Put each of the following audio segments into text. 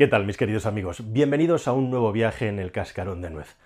¿Qué tal, mis queridos amigos? Bienvenidos a un nuevo viaje en el cascarón de nuez.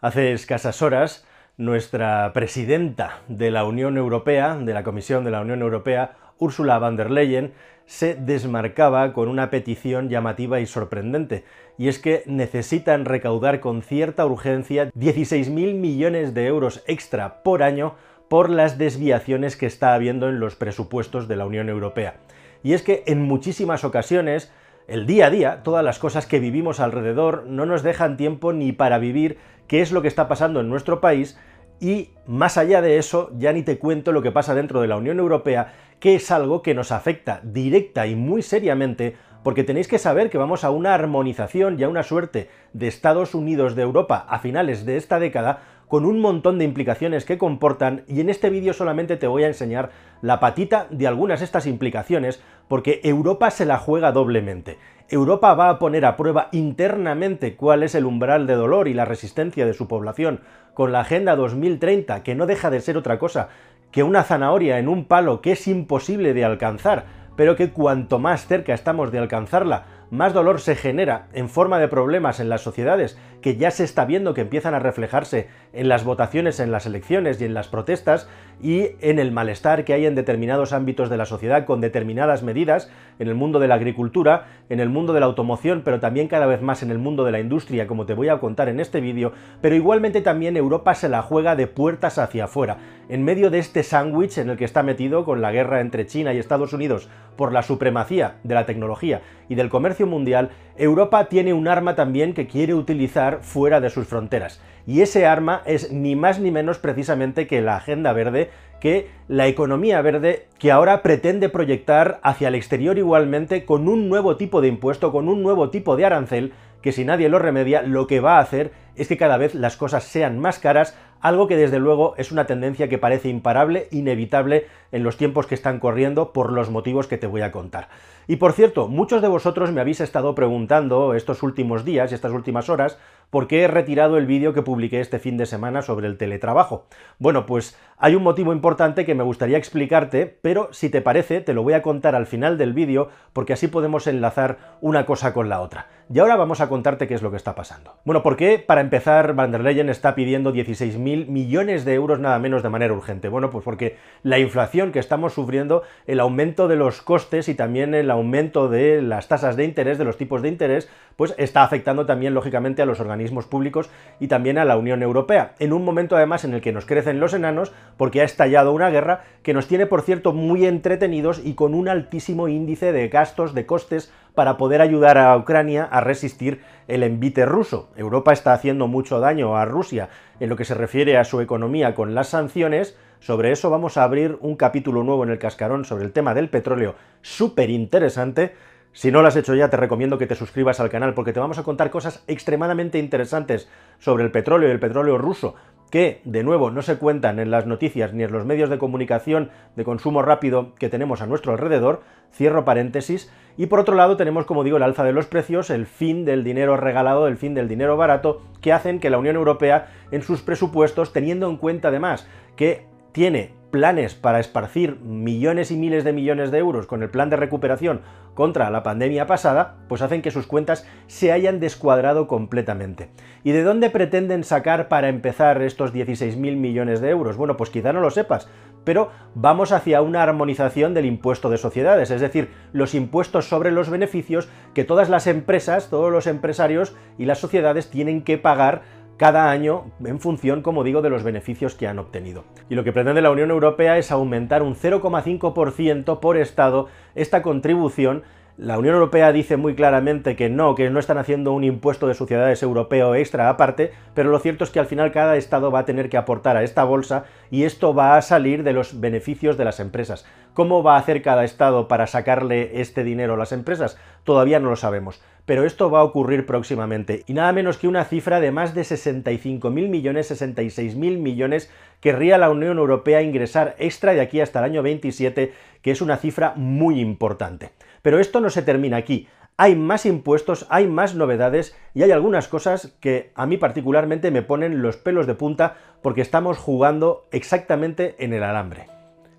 Hace escasas horas, nuestra presidenta de la Unión Europea, de la Comisión de la Unión Europea, Ursula von der Leyen, se desmarcaba con una petición llamativa y sorprendente, y es que necesitan recaudar con cierta urgencia 16.000 millones de euros extra por año por las desviaciones que está habiendo en los presupuestos de la Unión Europea. Y es que en muchísimas ocasiones el día a día, todas las cosas que vivimos alrededor, no nos dejan tiempo ni para vivir qué es lo que está pasando en nuestro país y más allá de eso, ya ni te cuento lo que pasa dentro de la Unión Europea, que es algo que nos afecta directa y muy seriamente, porque tenéis que saber que vamos a una armonización y a una suerte de Estados Unidos de Europa a finales de esta década, con un montón de implicaciones que comportan, y en este vídeo solamente te voy a enseñar la patita de algunas de estas implicaciones, porque Europa se la juega doblemente. Europa va a poner a prueba internamente cuál es el umbral de dolor y la resistencia de su población con la Agenda 2030, que no deja de ser otra cosa que una zanahoria en un palo que es imposible de alcanzar, pero que cuanto más cerca estamos de alcanzarla, más dolor se genera en forma de problemas en las sociedades, que ya se está viendo que empiezan a reflejarse en las votaciones, en las elecciones y en las protestas, y en el malestar que hay en determinados ámbitos de la sociedad con determinadas medidas, en el mundo de la agricultura, en el mundo de la automoción, pero también cada vez más en el mundo de la industria, como te voy a contar en este vídeo, pero igualmente también Europa se la juega de puertas hacia afuera, en medio de este sándwich en el que está metido con la guerra entre China y Estados Unidos por la supremacía de la tecnología y del comercio mundial, Europa tiene un arma también que quiere utilizar fuera de sus fronteras. Y ese arma es ni más ni menos precisamente que la Agenda Verde, que la economía verde que ahora pretende proyectar hacia el exterior igualmente con un nuevo tipo de impuesto, con un nuevo tipo de arancel, que si nadie lo remedia, lo que va a hacer es que cada vez las cosas sean más caras, algo que desde luego es una tendencia que parece imparable, inevitable en los tiempos que están corriendo por los motivos que te voy a contar. Y por cierto, muchos de vosotros me habéis estado preguntando estos últimos días y estas últimas horas por qué he retirado el vídeo que publiqué este fin de semana sobre el teletrabajo. Bueno, pues hay un motivo importante que me gustaría explicarte, pero si te parece, te lo voy a contar al final del vídeo porque así podemos enlazar una cosa con la otra. Y ahora vamos a contarte qué es lo que está pasando. Bueno, ¿por qué? Para empezar, Van der Leyen está pidiendo 16.000 millones de euros nada menos de manera urgente. Bueno, pues porque la inflación que estamos sufriendo, el aumento de los costes y también el aumento de las tasas de interés, de los tipos de interés, pues está afectando también lógicamente a los organismos públicos y también a la Unión Europea. En un momento además en el que nos crecen los enanos porque ha estallado una guerra que nos tiene, por cierto, muy entretenidos y con un altísimo índice de gastos, de costes para poder ayudar a Ucrania a resistir el envite ruso. Europa está haciendo mucho daño a Rusia en lo que se refiere a su economía con las sanciones. Sobre eso vamos a abrir un capítulo nuevo en el cascarón sobre el tema del petróleo súper interesante. Si no lo has hecho ya, te recomiendo que te suscribas al canal porque te vamos a contar cosas extremadamente interesantes sobre el petróleo y el petróleo ruso, que, de nuevo, no se cuentan en las noticias ni en los medios de comunicación de consumo rápido que tenemos a nuestro alrededor, cierro paréntesis, y por otro lado tenemos, como digo, el alza de los precios, el fin del dinero regalado, el fin del dinero barato, que hacen que la Unión Europea, en sus presupuestos, teniendo en cuenta además que tiene planes para esparcir millones y miles de millones de euros con el plan de recuperación contra la pandemia pasada, pues hacen que sus cuentas se hayan descuadrado completamente. ¿Y de dónde pretenden sacar para empezar estos 16.000 millones de euros? Bueno, pues quizá no lo sepas, pero vamos hacia una armonización del impuesto de sociedades, es decir, los impuestos sobre los beneficios que todas las empresas, todos los empresarios y las sociedades tienen que pagar cada año en función, como digo, de los beneficios que han obtenido. Y lo que pretende la Unión Europea es aumentar un 0,5% por Estado esta contribución la Unión Europea dice muy claramente que no, que no están haciendo un impuesto de sociedades europeo extra aparte, pero lo cierto es que al final cada Estado va a tener que aportar a esta bolsa y esto va a salir de los beneficios de las empresas. ¿Cómo va a hacer cada Estado para sacarle este dinero a las empresas? Todavía no lo sabemos, pero esto va a ocurrir próximamente. Y nada menos que una cifra de más de 65.000 millones, 66.000 millones querría la Unión Europea ingresar extra de aquí hasta el año 27, que es una cifra muy importante. Pero esto no se termina aquí. Hay más impuestos, hay más novedades y hay algunas cosas que a mí particularmente me ponen los pelos de punta porque estamos jugando exactamente en el alambre.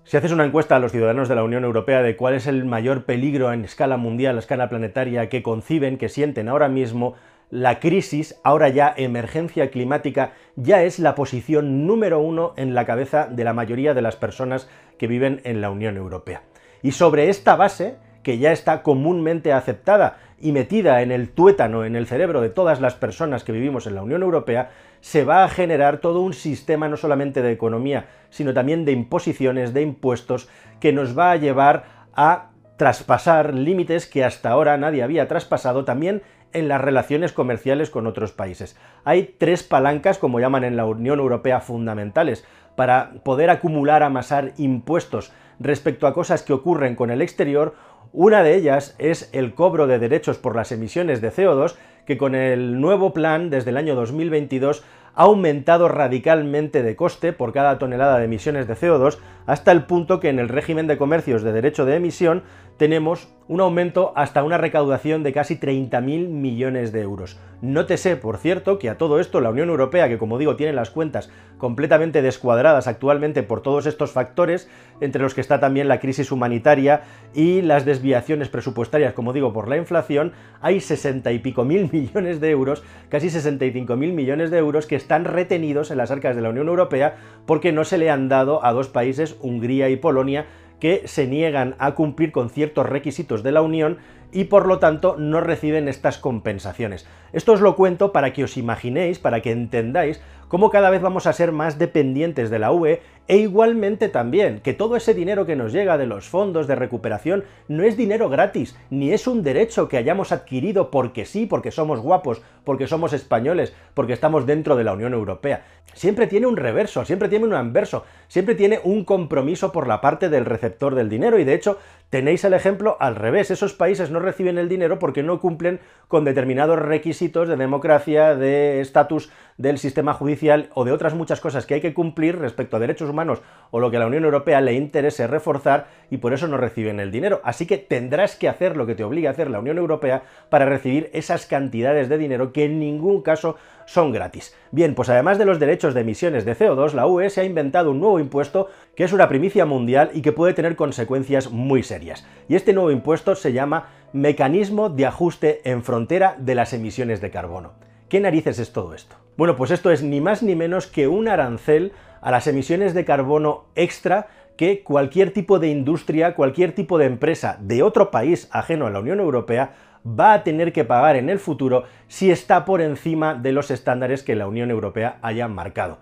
Si haces una encuesta a los ciudadanos de la Unión Europea de cuál es el mayor peligro en escala mundial, a escala planetaria, que conciben, que sienten ahora mismo, la crisis, ahora ya emergencia climática, ya es la posición número uno en la cabeza de la mayoría de las personas que viven en la Unión Europea. Y sobre esta base, que ya está comúnmente aceptada y metida en el tuétano, en el cerebro de todas las personas que vivimos en la Unión Europea, se va a generar todo un sistema no solamente de economía, sino también de imposiciones, de impuestos, que nos va a llevar a traspasar límites que hasta ahora nadie había traspasado también en las relaciones comerciales con otros países. Hay tres palancas, como llaman en la Unión Europea, fundamentales para poder acumular, amasar impuestos respecto a cosas que ocurren con el exterior. Una de ellas es el cobro de derechos por las emisiones de CO2, que con el nuevo plan desde el año 2022 ha aumentado radicalmente de coste por cada tonelada de emisiones de CO2 hasta el punto que en el régimen de comercios de derecho de emisión tenemos un aumento hasta una recaudación de casi 30.000 millones de euros. Nótese, por cierto, que a todo esto la Unión Europea, que como digo tiene las cuentas completamente descuadradas actualmente por todos estos factores, entre los que está también la crisis humanitaria y las desviaciones presupuestarias, como digo, por la inflación, hay 60 y pico mil millones de euros, casi 65 mil millones de euros que están retenidos en las arcas de la Unión Europea porque no se le han dado a dos países, Hungría y Polonia, que se niegan a cumplir con ciertos requisitos de la Unión y por lo tanto no reciben estas compensaciones. Esto os lo cuento para que os imaginéis, para que entendáis cómo cada vez vamos a ser más dependientes de la UE e igualmente también que todo ese dinero que nos llega de los fondos de recuperación no es dinero gratis, ni es un derecho que hayamos adquirido porque sí, porque somos guapos, porque somos españoles, porque estamos dentro de la Unión Europea. Siempre tiene un reverso, siempre tiene un anverso, siempre tiene un compromiso por la parte del receptor del dinero y de hecho tenéis el ejemplo al revés, esos países no reciben el dinero porque no cumplen con determinados requisitos de democracia, de estatus del sistema judicial o de otras muchas cosas que hay que cumplir respecto a derechos humanos o lo que a la Unión Europea le interese reforzar y por eso no reciben el dinero. Así que tendrás que hacer lo que te obliga a hacer la Unión Europea para recibir esas cantidades de dinero que en ningún caso son gratis. Bien, pues además de los derechos de emisiones de CO2, la UE se ha inventado un nuevo impuesto que es una primicia mundial y que puede tener consecuencias muy serias. Y este nuevo impuesto se llama Mecanismo de Ajuste en Frontera de las Emisiones de Carbono. ¿Qué narices es todo esto? Bueno, pues esto es ni más ni menos que un arancel a las emisiones de carbono extra que cualquier tipo de industria, cualquier tipo de empresa de otro país ajeno a la Unión Europea va a tener que pagar en el futuro si está por encima de los estándares que la Unión Europea haya marcado.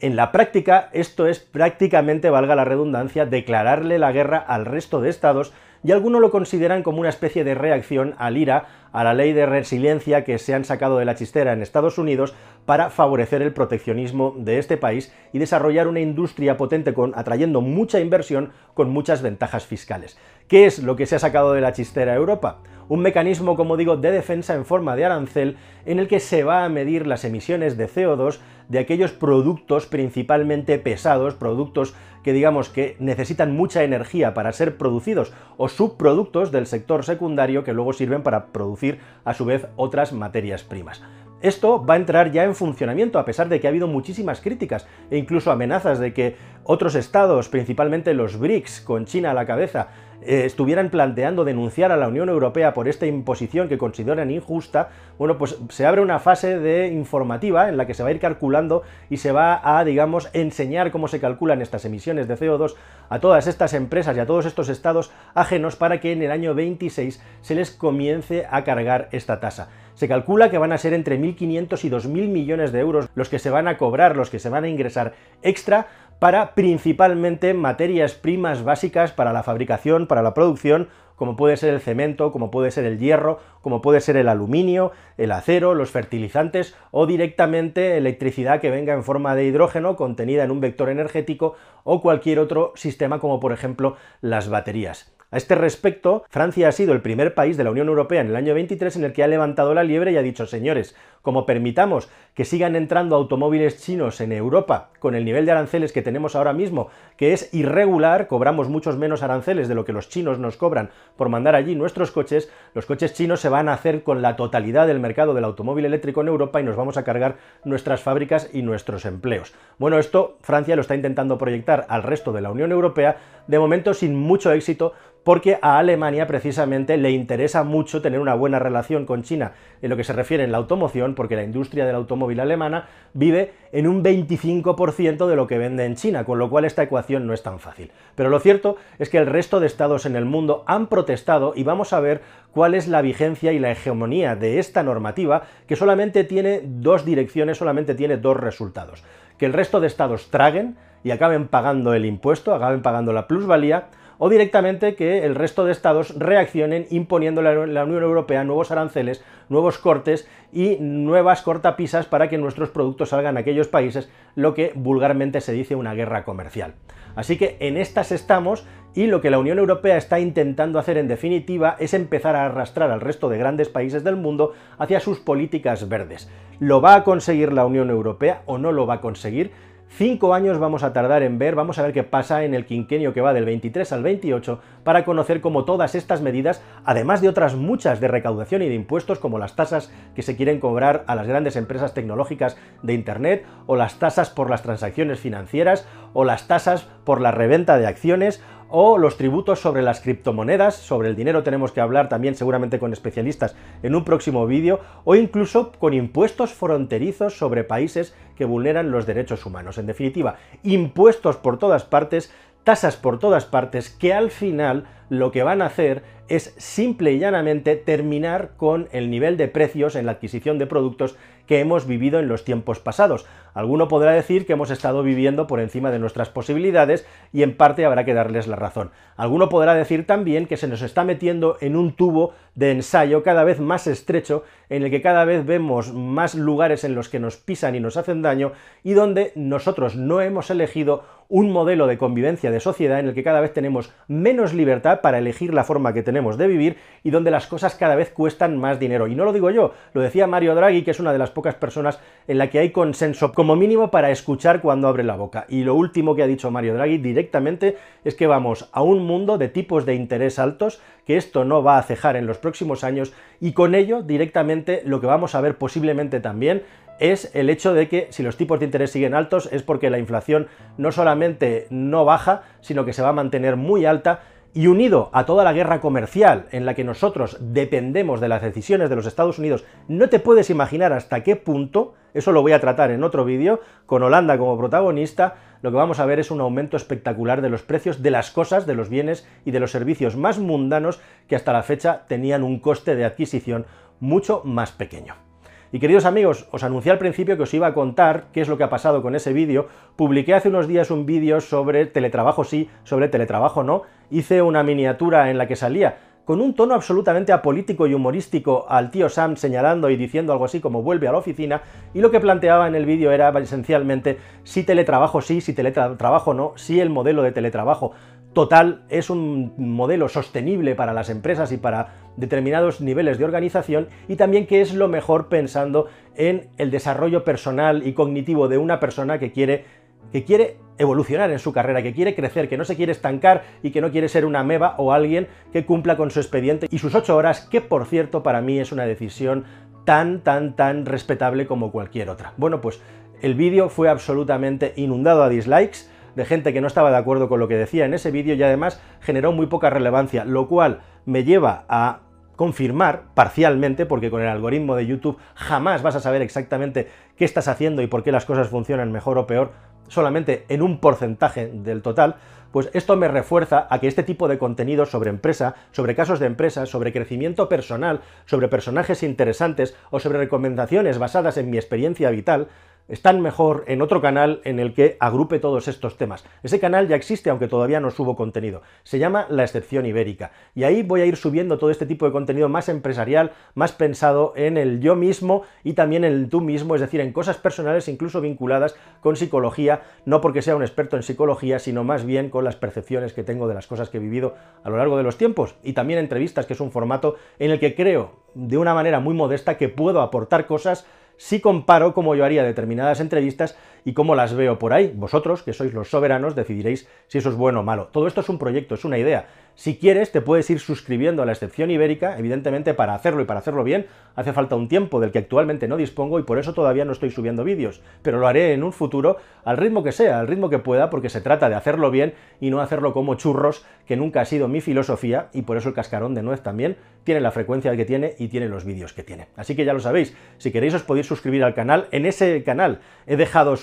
En la práctica, esto es prácticamente, valga la redundancia, declararle la guerra al resto de estados y algunos lo consideran como una especie de reacción al IRA, a la ley de resiliencia que se han sacado de la chistera en Estados Unidos para favorecer el proteccionismo de este país y desarrollar una industria potente con, atrayendo mucha inversión con muchas ventajas fiscales. ¿Qué es lo que se ha sacado de la chistera Europa? Un mecanismo, como digo, de defensa en forma de arancel en el que se va a medir las emisiones de CO2 de aquellos productos principalmente pesados, productos que digamos que necesitan mucha energía para ser producidos o subproductos del sector secundario que luego sirven para producir a su vez otras materias primas. Esto va a entrar ya en funcionamiento, a pesar de que ha habido muchísimas críticas e incluso amenazas de que otros estados, principalmente los BRICS, con China a la cabeza, eh, estuvieran planteando denunciar a la Unión Europea por esta imposición que consideran injusta, bueno, pues se abre una fase de informativa en la que se va a ir calculando y se va a, digamos, enseñar cómo se calculan estas emisiones de CO2 a todas estas empresas y a todos estos estados ajenos para que en el año 26 se les comience a cargar esta tasa. Se calcula que van a ser entre 1.500 y 2.000 millones de euros los que se van a cobrar, los que se van a ingresar extra para principalmente materias primas básicas para la fabricación, para la producción, como puede ser el cemento, como puede ser el hierro, como puede ser el aluminio, el acero, los fertilizantes o directamente electricidad que venga en forma de hidrógeno contenida en un vector energético o cualquier otro sistema como por ejemplo las baterías. A este respecto, Francia ha sido el primer país de la Unión Europea en el año 23 en el que ha levantado la liebre y ha dicho, señores, como permitamos que sigan entrando automóviles chinos en Europa con el nivel de aranceles que tenemos ahora mismo, que es irregular, cobramos muchos menos aranceles de lo que los chinos nos cobran por mandar allí nuestros coches, los coches chinos se van a hacer con la totalidad del mercado del automóvil eléctrico en Europa y nos vamos a cargar nuestras fábricas y nuestros empleos. Bueno, esto Francia lo está intentando proyectar al resto de la Unión Europea, de momento sin mucho éxito, porque a Alemania precisamente le interesa mucho tener una buena relación con China en lo que se refiere en la automoción, porque la industria del automóvil alemana vive en un 25% de lo que vende en China, con lo cual esta ecuación no es tan fácil. Pero lo cierto es que el resto de estados en el mundo han protestado y vamos a ver cuál es la vigencia y la hegemonía de esta normativa que solamente tiene dos direcciones, solamente tiene dos resultados. Que el resto de estados traguen y acaben pagando el impuesto, acaben pagando la plusvalía, o directamente que el resto de estados reaccionen imponiendo a la Unión Europea nuevos aranceles, nuevos cortes y nuevas cortapisas para que nuestros productos salgan a aquellos países, lo que vulgarmente se dice una guerra comercial. Así que en estas estamos y lo que la Unión Europea está intentando hacer en definitiva es empezar a arrastrar al resto de grandes países del mundo hacia sus políticas verdes. ¿Lo va a conseguir la Unión Europea o no lo va a conseguir? Cinco años vamos a tardar en ver, vamos a ver qué pasa en el quinquenio que va del 23 al 28 para conocer cómo todas estas medidas, además de otras muchas de recaudación y de impuestos como las tasas que se quieren cobrar a las grandes empresas tecnológicas de Internet o las tasas por las transacciones financieras o las tasas por la reventa de acciones o los tributos sobre las criptomonedas, sobre el dinero tenemos que hablar también seguramente con especialistas en un próximo vídeo, o incluso con impuestos fronterizos sobre países que vulneran los derechos humanos. En definitiva, impuestos por todas partes, tasas por todas partes, que al final lo que van a hacer es simple y llanamente terminar con el nivel de precios en la adquisición de productos que hemos vivido en los tiempos pasados. Alguno podrá decir que hemos estado viviendo por encima de nuestras posibilidades y en parte habrá que darles la razón. Alguno podrá decir también que se nos está metiendo en un tubo de ensayo cada vez más estrecho en el que cada vez vemos más lugares en los que nos pisan y nos hacen daño y donde nosotros no hemos elegido un modelo de convivencia de sociedad en el que cada vez tenemos menos libertad para elegir la forma que tenemos de vivir y donde las cosas cada vez cuestan más dinero. Y no lo digo yo, lo decía Mario Draghi, que es una de las pocas personas en la que hay consenso como mínimo para escuchar cuando abre la boca. Y lo último que ha dicho Mario Draghi directamente es que vamos a un mundo de tipos de interés altos, que esto no va a cejar en los próximos años y con ello directamente lo que vamos a ver posiblemente también es el hecho de que si los tipos de interés siguen altos es porque la inflación no solamente no baja, sino que se va a mantener muy alta y unido a toda la guerra comercial en la que nosotros dependemos de las decisiones de los Estados Unidos, no te puedes imaginar hasta qué punto, eso lo voy a tratar en otro vídeo, con Holanda como protagonista, lo que vamos a ver es un aumento espectacular de los precios de las cosas, de los bienes y de los servicios más mundanos que hasta la fecha tenían un coste de adquisición mucho más pequeño. Y queridos amigos, os anuncié al principio que os iba a contar qué es lo que ha pasado con ese vídeo. Publiqué hace unos días un vídeo sobre teletrabajo sí, sobre teletrabajo no. Hice una miniatura en la que salía con un tono absolutamente apolítico y humorístico al tío Sam señalando y diciendo algo así como vuelve a la oficina, y lo que planteaba en el vídeo era esencialmente si teletrabajo sí, si teletrabajo no, si el modelo de teletrabajo total es un modelo sostenible para las empresas y para determinados niveles de organización y también qué es lo mejor pensando en el desarrollo personal y cognitivo de una persona que quiere, que quiere evolucionar en su carrera, que quiere crecer, que no se quiere estancar y que no quiere ser una meba o alguien que cumpla con su expediente y sus ocho horas, que por cierto para mí es una decisión tan, tan, tan respetable como cualquier otra. Bueno, pues el vídeo fue absolutamente inundado a dislikes, de gente que no estaba de acuerdo con lo que decía en ese vídeo y además generó muy poca relevancia, lo cual me lleva a confirmar parcialmente, porque con el algoritmo de YouTube jamás vas a saber exactamente qué estás haciendo y por qué las cosas funcionan mejor o peor, solamente en un porcentaje del total, pues esto me refuerza a que este tipo de contenido sobre empresa, sobre casos de empresas, sobre crecimiento personal, sobre personajes interesantes o sobre recomendaciones basadas en mi experiencia vital, están mejor en otro canal en el que agrupe todos estos temas. Ese canal ya existe, aunque todavía no subo contenido. Se llama La Excepción Ibérica. Y ahí voy a ir subiendo todo este tipo de contenido más empresarial, más pensado en el yo mismo y también en el tú mismo, es decir, en cosas personales incluso vinculadas con psicología, no porque sea un experto en psicología, sino más bien con las percepciones que tengo de las cosas que he vivido a lo largo de los tiempos. Y también entrevistas, que es un formato en el que creo, de una manera muy modesta, que puedo aportar cosas si comparo cómo yo haría determinadas entrevistas y cómo las veo por ahí. Vosotros, que sois los soberanos, decidiréis si eso es bueno o malo. Todo esto es un proyecto, es una idea. Si quieres, te puedes ir suscribiendo a la excepción ibérica, evidentemente para hacerlo y para hacerlo bien hace falta un tiempo del que actualmente no dispongo y por eso todavía no estoy subiendo vídeos, pero lo haré en un futuro al ritmo que sea, al ritmo que pueda, porque se trata de hacerlo bien y no hacerlo como churros, que nunca ha sido mi filosofía y por eso el cascarón de nuez también tiene la frecuencia que tiene y tiene los vídeos que tiene. Así que ya lo sabéis, si queréis os podéis suscribir al canal, en ese canal he dejado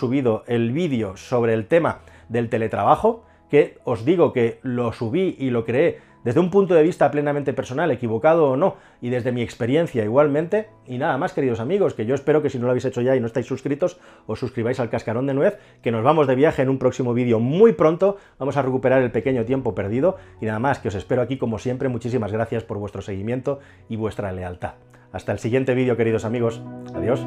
el vídeo sobre el tema del teletrabajo, que os digo que lo subí y lo creé desde un punto de vista plenamente personal, equivocado o no, y desde mi experiencia igualmente. Y nada más, queridos amigos, que yo espero que si no lo habéis hecho ya y no estáis suscritos, os suscribáis al Cascarón de Nuez, que nos vamos de viaje en un próximo vídeo muy pronto, vamos a recuperar el pequeño tiempo perdido, y nada más, que os espero aquí como siempre, muchísimas gracias por vuestro seguimiento y vuestra lealtad. Hasta el siguiente vídeo, queridos amigos. Adiós.